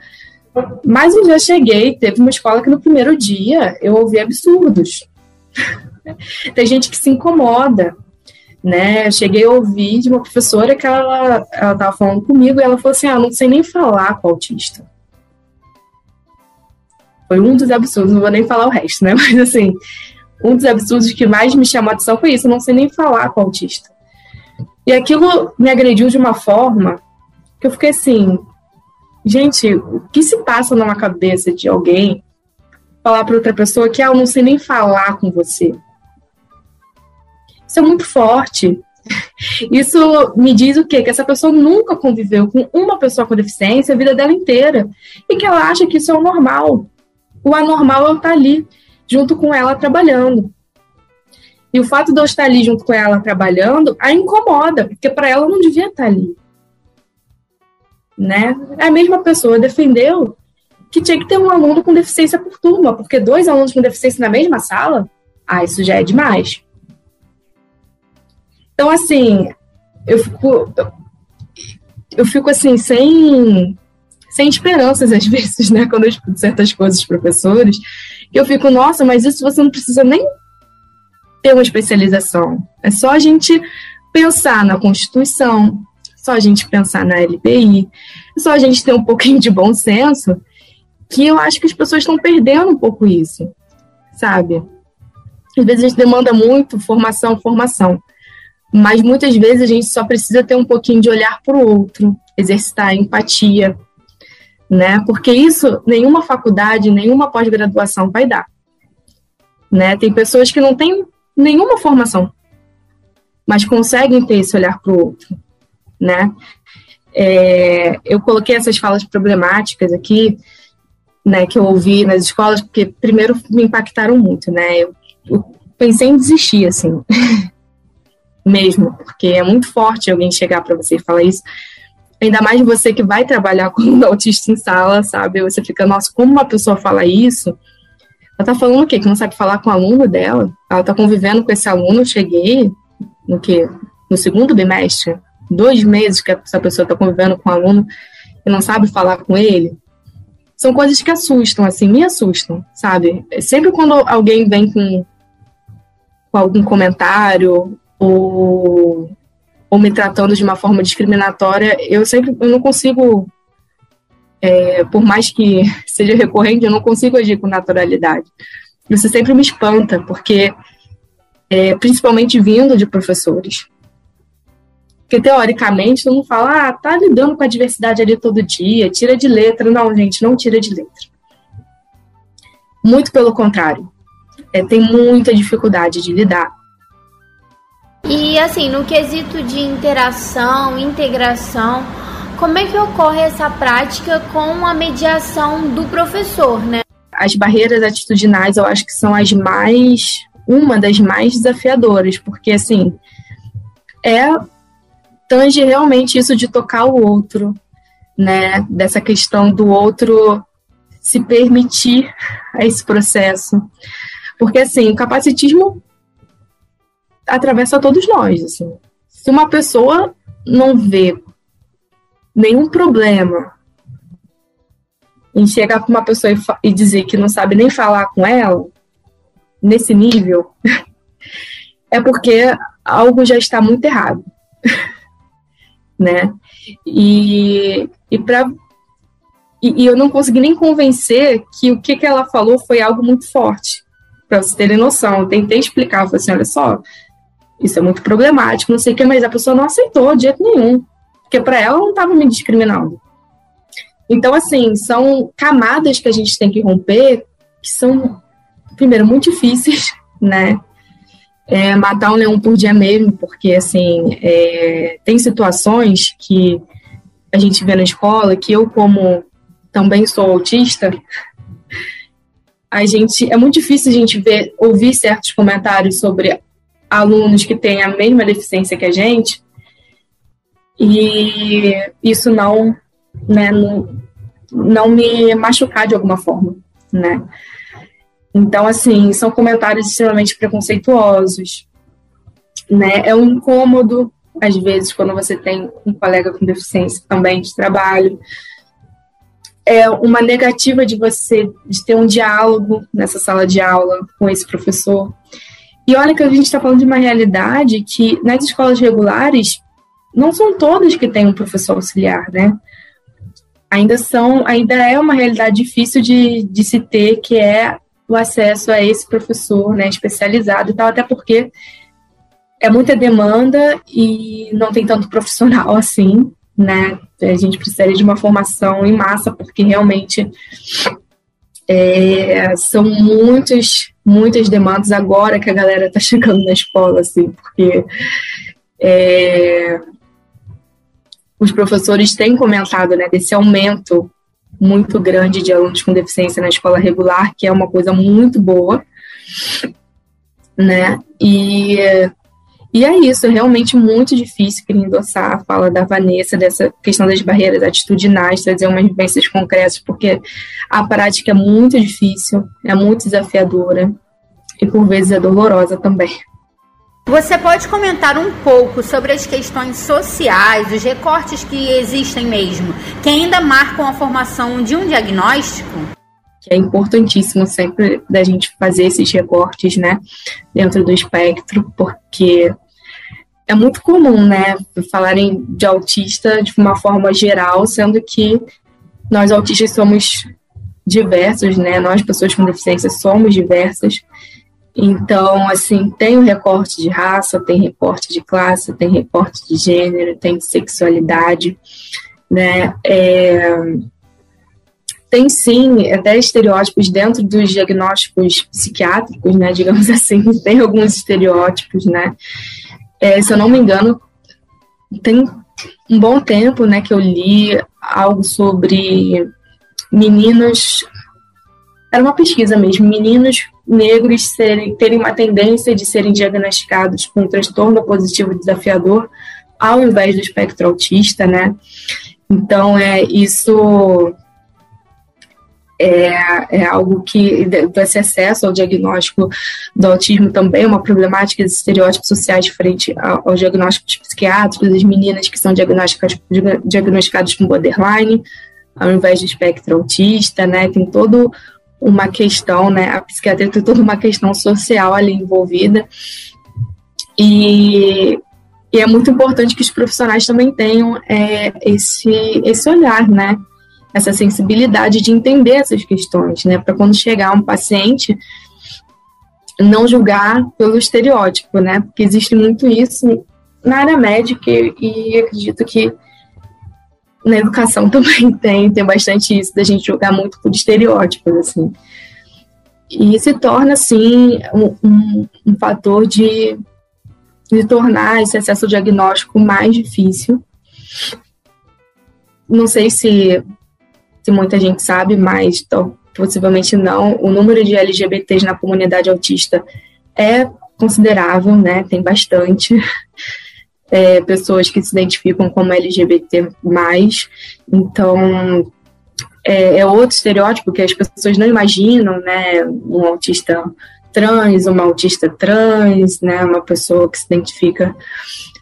Mas eu já cheguei, teve uma escola que no primeiro dia eu ouvi absurdos. Tem gente que se incomoda, né? Eu cheguei a ouvir de uma professora que ela estava falando comigo e ela falou assim: Ah, não sei nem falar com autista. Foi um dos absurdos, não vou nem falar o resto, né? Mas assim, um dos absurdos que mais me chamou a atenção foi isso: eu não sei nem falar com autista. E aquilo me agrediu de uma forma que eu fiquei assim, gente, o que se passa numa cabeça de alguém falar para outra pessoa que ah, eu não sei nem falar com você? Isso é muito forte. Isso me diz o quê? Que essa pessoa nunca conviveu com uma pessoa com deficiência a vida dela inteira. E que ela acha que isso é o normal. O anormal é eu estar ali, junto com ela, trabalhando. E o fato de eu estar ali junto com ela trabalhando a incomoda, porque para ela não devia estar ali. Né? A mesma pessoa defendeu que tinha que ter um aluno com deficiência por turma, porque dois alunos com deficiência na mesma sala, ah, isso já é demais. Então, assim, eu fico, eu fico assim, sem, sem esperanças às vezes, né, quando eu escuto certas coisas dos professores, eu fico, nossa, mas isso você não precisa nem ter uma especialização. É só a gente pensar na Constituição, só a gente pensar na LPI, só a gente ter um pouquinho de bom senso, que eu acho que as pessoas estão perdendo um pouco isso, sabe? Às vezes a gente demanda muito formação, formação, mas muitas vezes a gente só precisa ter um pouquinho de olhar para o outro, exercitar empatia, né? Porque isso nenhuma faculdade, nenhuma pós-graduação vai dar. Né? Tem pessoas que não têm nenhuma formação, mas conseguem ter esse olhar para o outro, né? É, eu coloquei essas falas problemáticas aqui, né, que eu ouvi nas escolas, porque primeiro me impactaram muito, né? Eu, eu pensei em desistir, assim, mesmo, porque é muito forte alguém chegar para você e falar isso. Ainda mais você que vai trabalhar com um autista em sala, sabe? Você fica, nossa, como uma pessoa fala isso? Ela tá falando o quê? Que não sabe falar com o aluno dela? Ela tá convivendo com esse aluno, eu cheguei no quê? No segundo bimestre, dois meses que essa pessoa tá convivendo com o aluno e não sabe falar com ele. São coisas que assustam, assim, me assustam, sabe? Sempre quando alguém vem com, com algum comentário ou, ou me tratando de uma forma discriminatória, eu sempre eu não consigo é, por mais que seja recorrente, eu não consigo agir com naturalidade. Isso sempre me espanta, porque, é, principalmente vindo de professores. Porque, teoricamente, todo mundo fala, ah, tá lidando com a diversidade ali todo dia, tira de letra. Não, gente, não tira de letra. Muito pelo contrário. É, tem muita dificuldade de lidar. E, assim, no quesito de interação, integração, como é que ocorre essa prática com a mediação do professor, né? As barreiras atitudinais eu acho que são as mais uma das mais desafiadoras, porque assim, é tange realmente isso de tocar o outro, né? Dessa questão do outro se permitir a esse processo. Porque assim, o capacitismo atravessa todos nós, assim. Se uma pessoa não vê nenhum problema em chegar para uma pessoa e, e dizer que não sabe nem falar com ela, nesse nível, é porque algo já está muito errado. né? E, e, pra, e, e, eu não consegui nem convencer que o que, que ela falou foi algo muito forte, para vocês terem noção. Eu tentei explicar, falei assim: olha só, isso é muito problemático, não sei o que, mas a pessoa não aceitou de jeito nenhum. Porque para ela não estava me discriminando. Então, assim, são camadas que a gente tem que romper, que são, primeiro, muito difíceis, né? É, matar um leão por dia mesmo, porque assim é, tem situações que a gente vê na escola que eu como também sou autista, a gente é muito difícil a gente ver ouvir certos comentários sobre alunos que têm a mesma deficiência que a gente e isso não né não, não me machucar de alguma forma né então, assim, são comentários extremamente preconceituosos, né? É um incômodo, às vezes, quando você tem um colega com deficiência também de trabalho. É uma negativa de você de ter um diálogo nessa sala de aula com esse professor. E olha que a gente está falando de uma realidade que nas escolas regulares não são todas que têm um professor auxiliar, né? Ainda são, ainda é uma realidade difícil de, de se ter, que é o acesso a esse professor né, especializado e tal, até porque é muita demanda e não tem tanto profissional assim, né? A gente precisaria de uma formação em massa, porque realmente é, são muitas, muitas demandas agora que a galera está chegando na escola, assim, porque é, os professores têm comentado né, desse aumento muito grande de alunos com deficiência na escola regular, que é uma coisa muito boa, né? E, e é isso, é realmente muito difícil querer endossar a fala da Vanessa dessa questão das barreiras atitudinais, trazer umas vivências concretas, porque a prática é muito difícil, é muito desafiadora e por vezes é dolorosa também. Você pode comentar um pouco sobre as questões sociais, os recortes que existem mesmo, que ainda marcam a formação de um diagnóstico? É importantíssimo sempre da gente fazer esses recortes, né, dentro do espectro, porque é muito comum, né, falarem de autista de uma forma geral, sendo que nós autistas somos diversos, né, nós pessoas com deficiência somos diversas, então, assim, tem o recorte de raça, tem recorte de classe, tem recorte de gênero, tem de sexualidade, né? É, tem sim até estereótipos dentro dos diagnósticos psiquiátricos, né? Digamos assim, tem alguns estereótipos, né? É, se eu não me engano, tem um bom tempo, né, que eu li algo sobre meninos. Era uma pesquisa mesmo, meninos negros serem, terem uma tendência de serem diagnosticados com um transtorno positivo desafiador ao invés do espectro autista, né? Então, é isso é, é algo que esse acesso ao diagnóstico do autismo também é uma problemática dos estereótipos sociais frente aos diagnósticos psiquiátricos, das meninas que são diagnosticadas, diagnosticadas com borderline, ao invés do espectro autista, né? Tem todo uma questão, né? A psiquiatria tem toda uma questão social ali envolvida. E, e é muito importante que os profissionais também tenham é, esse, esse olhar, né? Essa sensibilidade de entender essas questões, né? Para quando chegar um paciente, não julgar pelo estereótipo, né? Porque existe muito isso na área médica e acredito que na educação também tem, tem bastante isso da gente jogar muito por estereótipos, assim. E se torna, assim, um, um, um fator de, de tornar esse acesso ao diagnóstico mais difícil. Não sei se, se muita gente sabe, mas então, possivelmente não. O número de LGBTs na comunidade autista é considerável, né? Tem bastante é, pessoas que se identificam como LGBT. Então, é, é, outro estereótipo que as pessoas não imaginam, né? Um autista trans, uma autista trans, né? Uma pessoa que se identifica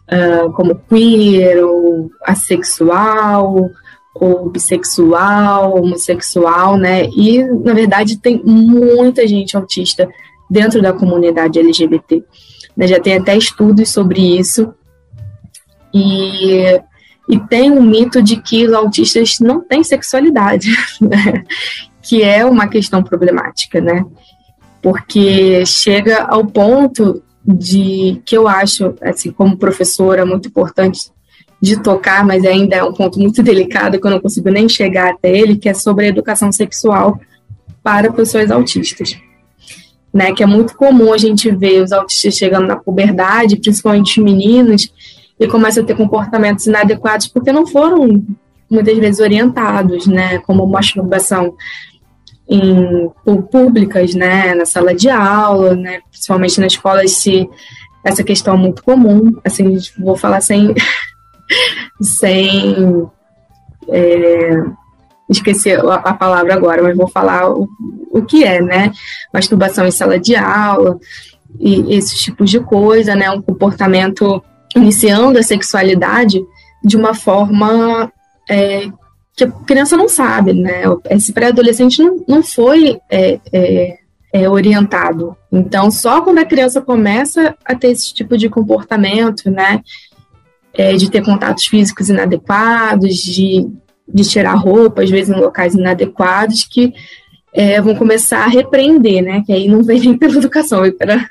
uh, como queer ou assexual ou bissexual, homossexual, né? E na verdade tem muita gente autista dentro da comunidade LGBT. Já tem até estudos sobre isso e, e tem um mito de que os autistas não têm sexualidade, né? que é uma questão problemática, né? Porque chega ao ponto de que eu acho, assim, como professora, muito importante de tocar, mas ainda é um ponto muito delicado que eu não consigo nem chegar até ele, que é sobre a educação sexual para pessoas autistas. né? Que é muito comum a gente ver os autistas chegando na puberdade, principalmente meninos, e começam a ter comportamentos inadequados porque não foram muitas vezes orientados, né? Como masturbação em públicas, né? Na sala de aula, né? Principalmente nas escolas se essa questão é muito comum. Assim, vou falar sem sem é, a, palavra agora, mas vou falar o, o que é, né? Masturbação em sala de aula e esses tipos de coisa, né? Um comportamento iniciando a sexualidade de uma forma é, que a criança não sabe, né? Esse pré-adolescente não, não foi é, é, é, orientado. Então, só quando a criança começa a ter esse tipo de comportamento, né? É, de ter contatos físicos inadequados, de de tirar roupa, às vezes em locais inadequados, que é, vão começar a repreender, né? Que aí não vem nem pela educação, vem pela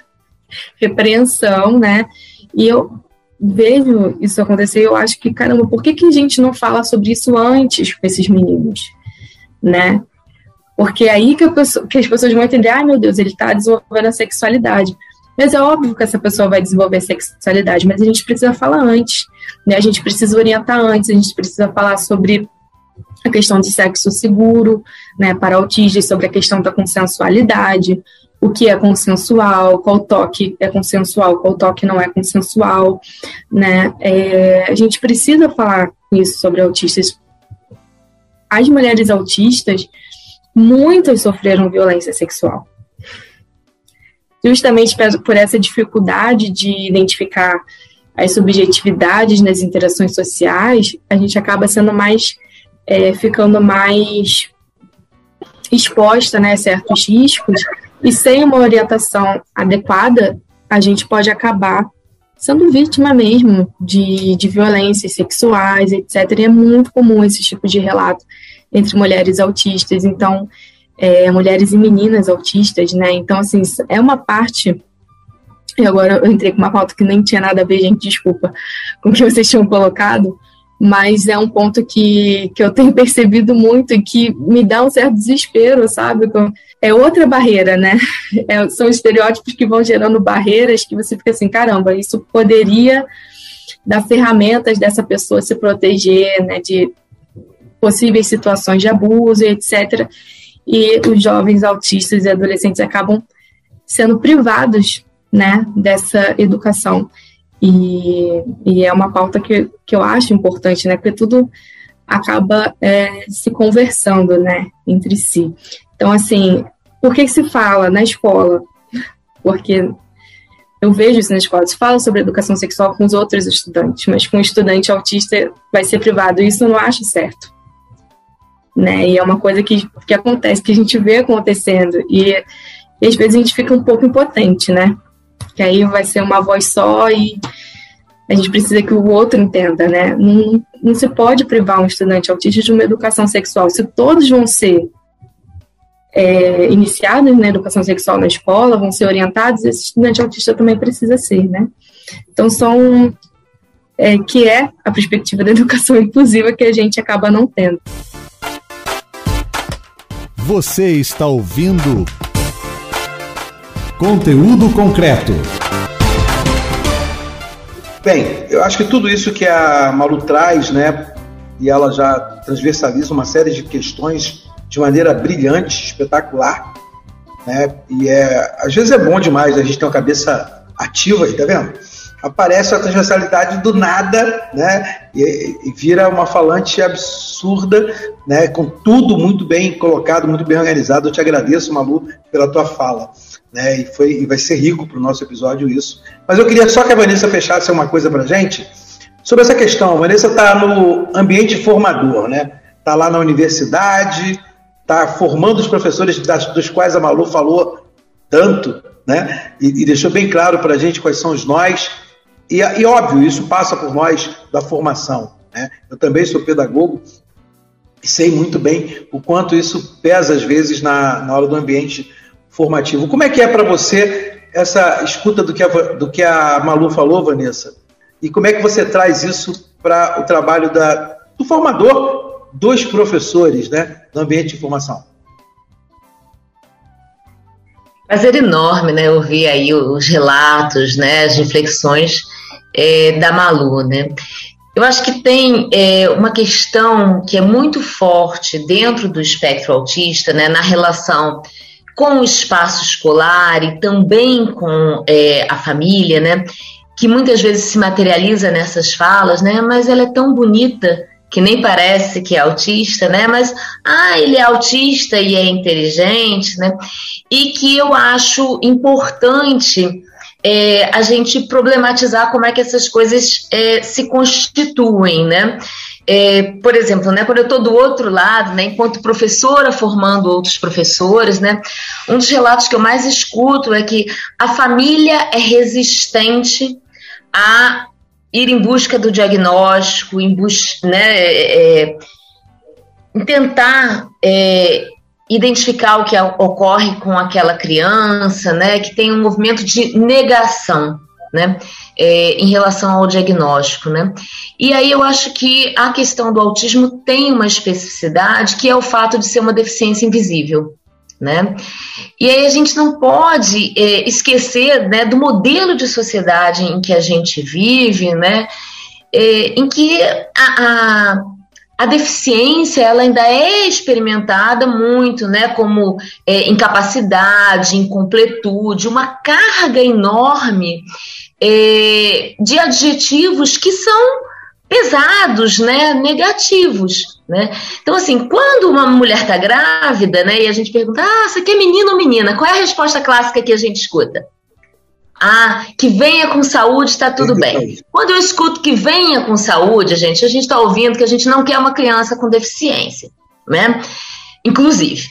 repreensão, né? E eu vejo isso acontecer, eu acho que, caramba, por que, que a gente não fala sobre isso antes com esses meninos, né? Porque é aí que, pessoa, que as pessoas vão entender, ai ah, meu Deus, ele está desenvolvendo a sexualidade. Mas é óbvio que essa pessoa vai desenvolver a sexualidade, mas a gente precisa falar antes, né? A gente precisa orientar antes, a gente precisa falar sobre a questão de sexo seguro, né, para autistas, sobre a questão da consensualidade, o que é consensual, qual toque é consensual, qual toque não é consensual, né, é, a gente precisa falar isso sobre autistas. As mulheres autistas, muitas sofreram violência sexual. Justamente por essa dificuldade de identificar as subjetividades nas interações sociais, a gente acaba sendo mais é, ficando mais exposta né, a certos riscos, e sem uma orientação adequada, a gente pode acabar sendo vítima mesmo de, de violências sexuais, etc. E é muito comum esse tipo de relato entre mulheres autistas, então, é, mulheres e meninas autistas, né? Então, assim, é uma parte. E agora eu entrei com uma pauta que nem tinha nada a ver, gente, desculpa, com o que vocês tinham colocado, mas é um ponto que, que eu tenho percebido muito e que me dá um certo desespero, sabe? É outra barreira, né? É, são estereótipos que vão gerando barreiras que você fica assim, caramba, isso poderia dar ferramentas dessa pessoa se proteger, né, de possíveis situações de abuso, etc. E os jovens autistas e adolescentes acabam sendo privados, né, dessa educação. E, e é uma pauta que, que eu acho importante, né? Porque tudo acaba é, se conversando, né, entre si. Então, assim, por que se fala na escola? Porque eu vejo isso na escola, se fala sobre educação sexual com os outros estudantes, mas com um estudante autista vai ser privado. Isso eu não acho certo. Né? E é uma coisa que, que acontece, que a gente vê acontecendo. E, e às vezes a gente fica um pouco impotente, né? Que aí vai ser uma voz só e a gente precisa que o outro entenda, né? Não, não se pode privar um estudante autista de uma educação sexual. Se todos vão ser é, iniciados na educação sexual na escola, vão ser orientados, esse estudante autista também precisa ser, né? Então, são. É, que é a perspectiva da educação inclusiva que a gente acaba não tendo. Você está ouvindo Conteúdo concreto. Bem, eu acho que tudo isso que a Malu traz, né, e ela já transversaliza uma série de questões de maneira brilhante, espetacular, né? E é, às vezes é bom demais a gente ter uma cabeça ativa tá vendo? Aparece a transversalidade do nada, né? E, e vira uma falante absurda, né? Com tudo muito bem colocado, muito bem organizado. Eu te agradeço, Malu, pela tua fala né? E, foi, e vai ser rico para o nosso episódio isso. Mas eu queria só que a Vanessa fechasse uma coisa para gente sobre essa questão. A Vanessa está no ambiente formador, né? Está lá na universidade, está formando os professores das, dos quais a Malu falou tanto, né? E, e deixou bem claro para a gente quais são os nós. E, e, óbvio, isso passa por nós da formação. Né? Eu também sou pedagogo e sei muito bem o quanto isso pesa às vezes na, na hora do ambiente formativo. Como é que é para você essa escuta do que, a, do que a Malu falou, Vanessa? E como é que você traz isso para o trabalho da, do formador dos professores né, no ambiente de formação? Prazer enorme, né, ouvir aí os relatos, né, as reflexões é, da Malu, né. Eu acho que tem é, uma questão que é muito forte dentro do espectro autista, né, na relação com o espaço escolar e também com é, a família, né, que muitas vezes se materializa nessas falas, né, mas ela é tão bonita que nem parece que é autista, né? Mas ah, ele é autista e é inteligente, né? E que eu acho importante é, a gente problematizar como é que essas coisas é, se constituem, né? É, por exemplo, né, quando eu estou do outro lado, né, enquanto professora formando outros professores, né, um dos relatos que eu mais escuto é que a família é resistente a ir em busca do diagnóstico, em, bus né, é, é, tentar é, identificar o que ocorre com aquela criança, né, que tem um movimento de negação, né, é, em relação ao diagnóstico, né. E aí eu acho que a questão do autismo tem uma especificidade que é o fato de ser uma deficiência invisível né? E aí a gente não pode é, esquecer né, do modelo de sociedade em que a gente vive, né? É, em que a, a, a, deficiência ela ainda é experimentada muito, né? Como é, incapacidade, incompletude, uma carga enorme é, de adjetivos que são pesados, né, negativos, né? Então assim, quando uma mulher está grávida, né, e a gente pergunta, ah, você quer menino ou menina? Qual é a resposta clássica que a gente escuta? Ah, que venha com saúde, está tudo bem. Quando eu escuto que venha com saúde, gente, a gente está ouvindo que a gente não quer uma criança com deficiência, né? Inclusive.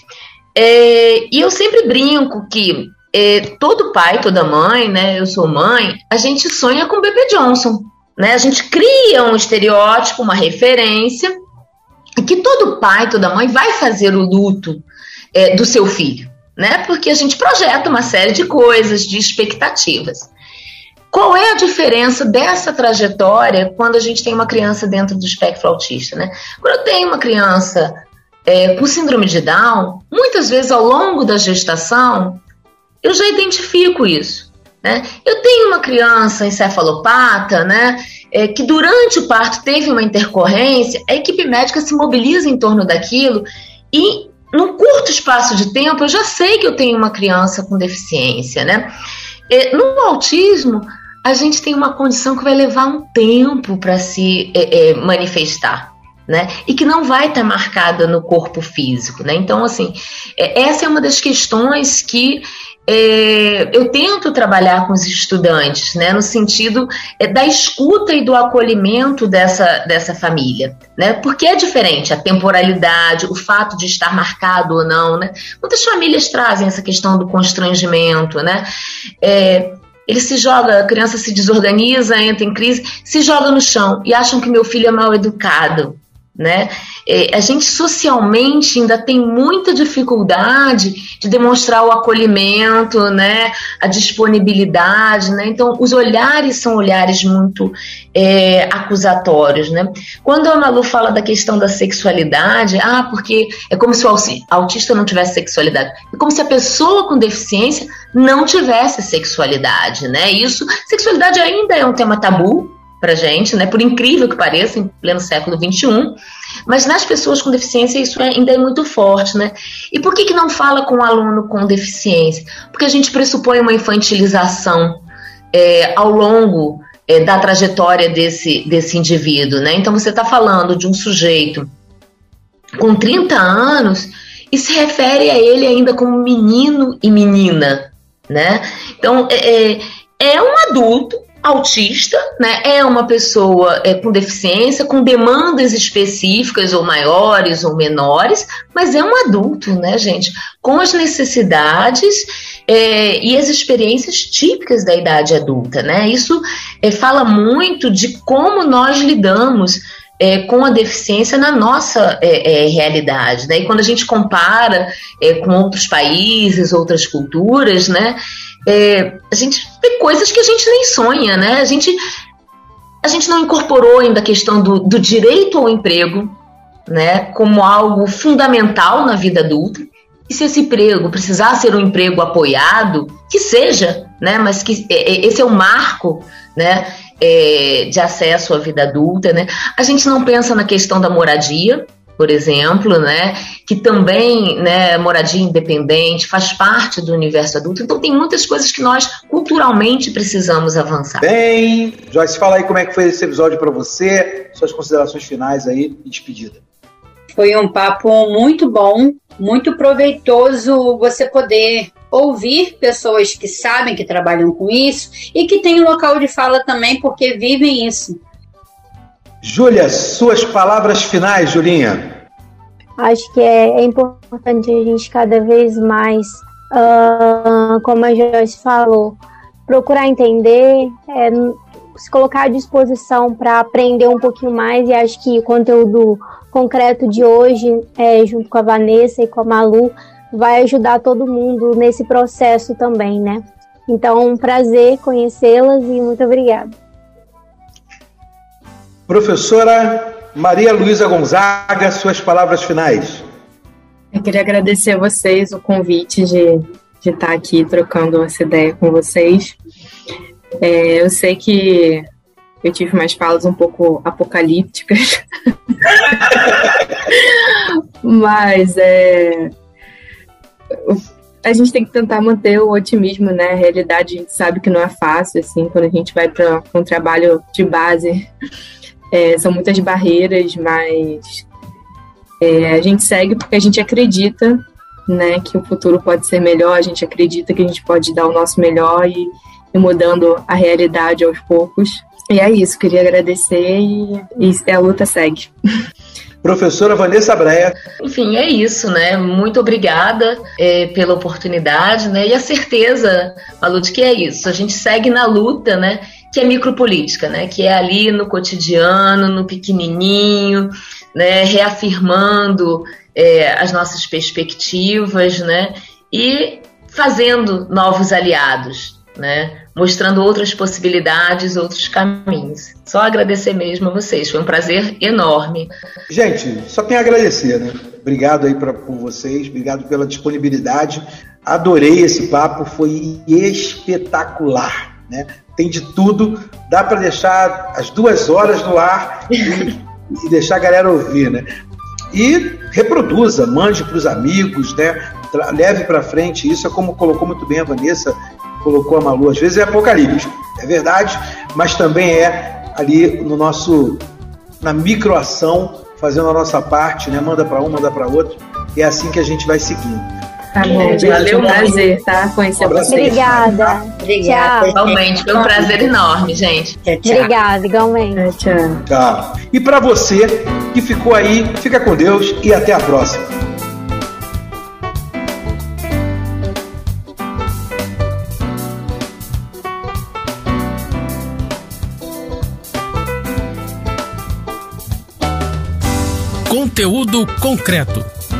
É, e eu sempre brinco que é, todo pai, toda mãe, né? Eu sou mãe, a gente sonha com o bebê Johnson. Né? A gente cria um estereótipo, uma referência, que todo pai, toda mãe vai fazer o luto é, do seu filho, né? Porque a gente projeta uma série de coisas, de expectativas. Qual é a diferença dessa trajetória quando a gente tem uma criança dentro do espectro autista, né? Quando eu tenho uma criança é, com síndrome de Down, muitas vezes ao longo da gestação, eu já identifico isso. Né? Eu tenho uma criança encefalopata, né, é, que durante o parto teve uma intercorrência, a equipe médica se mobiliza em torno daquilo e, num curto espaço de tempo, eu já sei que eu tenho uma criança com deficiência. Né? É, no autismo, a gente tem uma condição que vai levar um tempo para se é, é, manifestar. Né? E que não vai estar tá marcada no corpo físico, né? Então, assim, é, essa é uma das questões que é, eu tento trabalhar com os estudantes, né, no sentido é, da escuta e do acolhimento dessa, dessa família, né, porque é diferente a temporalidade, o fato de estar marcado ou não, né. Muitas famílias trazem essa questão do constrangimento, né. É, ele se joga, a criança se desorganiza, entra em crise, se joga no chão e acham que meu filho é mal educado né? É, a gente socialmente ainda tem muita dificuldade de demonstrar o acolhimento, né? A disponibilidade, né? Então, os olhares são olhares muito é, acusatórios, né? Quando a Malu fala da questão da sexualidade, ah, porque é como se o autista não tivesse sexualidade, é como se a pessoa com deficiência não tivesse sexualidade, né? Isso, sexualidade ainda é um tema tabu, para gente, né? Por incrível que pareça, em pleno século XXI, mas nas pessoas com deficiência isso é, ainda é muito forte, né? E por que, que não fala com o aluno com deficiência? Porque a gente pressupõe uma infantilização é, ao longo é, da trajetória desse, desse indivíduo, né? Então você está falando de um sujeito com 30 anos e se refere a ele ainda como menino e menina, né? Então é, é, é um adulto autista, né, é uma pessoa é, com deficiência, com demandas específicas ou maiores ou menores, mas é um adulto, né, gente, com as necessidades é, e as experiências típicas da idade adulta, né? Isso é, fala muito de como nós lidamos é, com a deficiência na nossa é, é, realidade, né? E quando a gente compara é, com outros países, outras culturas, né? É, a gente vê coisas que a gente nem sonha, né? A gente, a gente não incorporou ainda a questão do, do direito ao emprego, né? Como algo fundamental na vida adulta. E se esse emprego precisar ser um emprego apoiado, que seja, né? Mas que é, é, esse é o marco, né? É, de acesso à vida adulta, né? A gente não pensa na questão da moradia, por exemplo, né, que também, né, moradia independente faz parte do universo adulto. Então tem muitas coisas que nós culturalmente precisamos avançar. Bem, Joyce, fala aí como é que foi esse episódio para você, suas considerações finais aí e despedida. Foi um papo muito bom, muito proveitoso você poder ouvir pessoas que sabem que trabalham com isso e que têm um local de fala também porque vivem isso. Júlia, suas palavras finais, Julinha. Acho que é, é importante a gente cada vez mais, uh, como a Joyce falou, procurar entender, é, se colocar à disposição para aprender um pouquinho mais. E acho que o conteúdo concreto de hoje, é, junto com a Vanessa e com a Malu, vai ajudar todo mundo nesse processo também, né? Então, um prazer conhecê-las e muito obrigada. Professora Maria Luísa Gonzaga, suas palavras finais. Eu queria agradecer a vocês o convite de, de estar aqui trocando essa ideia com vocês. É, eu sei que eu tive umas falas um pouco apocalípticas, mas é, a gente tem que tentar manter o otimismo, né? A realidade a gente sabe que não é fácil, assim, quando a gente vai para um trabalho de base é, são muitas barreiras, mas é, a gente segue porque a gente acredita né, que o futuro pode ser melhor, a gente acredita que a gente pode dar o nosso melhor e ir mudando a realidade aos poucos. E é isso, queria agradecer e, e a luta segue. Professora Vanessa Breia. Enfim, é isso, né? Muito obrigada é, pela oportunidade, né? E a certeza, Malu, de que é isso. A gente segue na luta, né? Que é micropolítica, né? Que é ali no cotidiano, no pequenininho, né? Reafirmando é, as nossas perspectivas, né? E fazendo novos aliados, né? Mostrando outras possibilidades, outros caminhos. Só agradecer mesmo a vocês, foi um prazer enorme. Gente, só tenho a agradecer, né? Obrigado aí pra, por vocês, obrigado pela disponibilidade. Adorei esse papo, foi espetacular, né? tem de tudo, dá para deixar as duas horas no ar e, e deixar a galera ouvir, né? E reproduza, mande para os amigos, né? Leve para frente isso, é como colocou muito bem a Vanessa, colocou a Malu, às vezes é apocalíptico, é verdade, mas também é ali no nosso, na microação, fazendo a nossa parte, né? Manda para um, manda para outro, e é assim que a gente vai seguindo. Tá bom, gente. Valeu, um prazer, tá? Conhecer vocês. Obrigada. Obrigada. Igualmente, foi um prazer enorme, gente. Tchau, tchau. Obrigada, igualmente. Tchau. Tchau. E para você que ficou aí, fica com Deus e até a próxima. Conteúdo concreto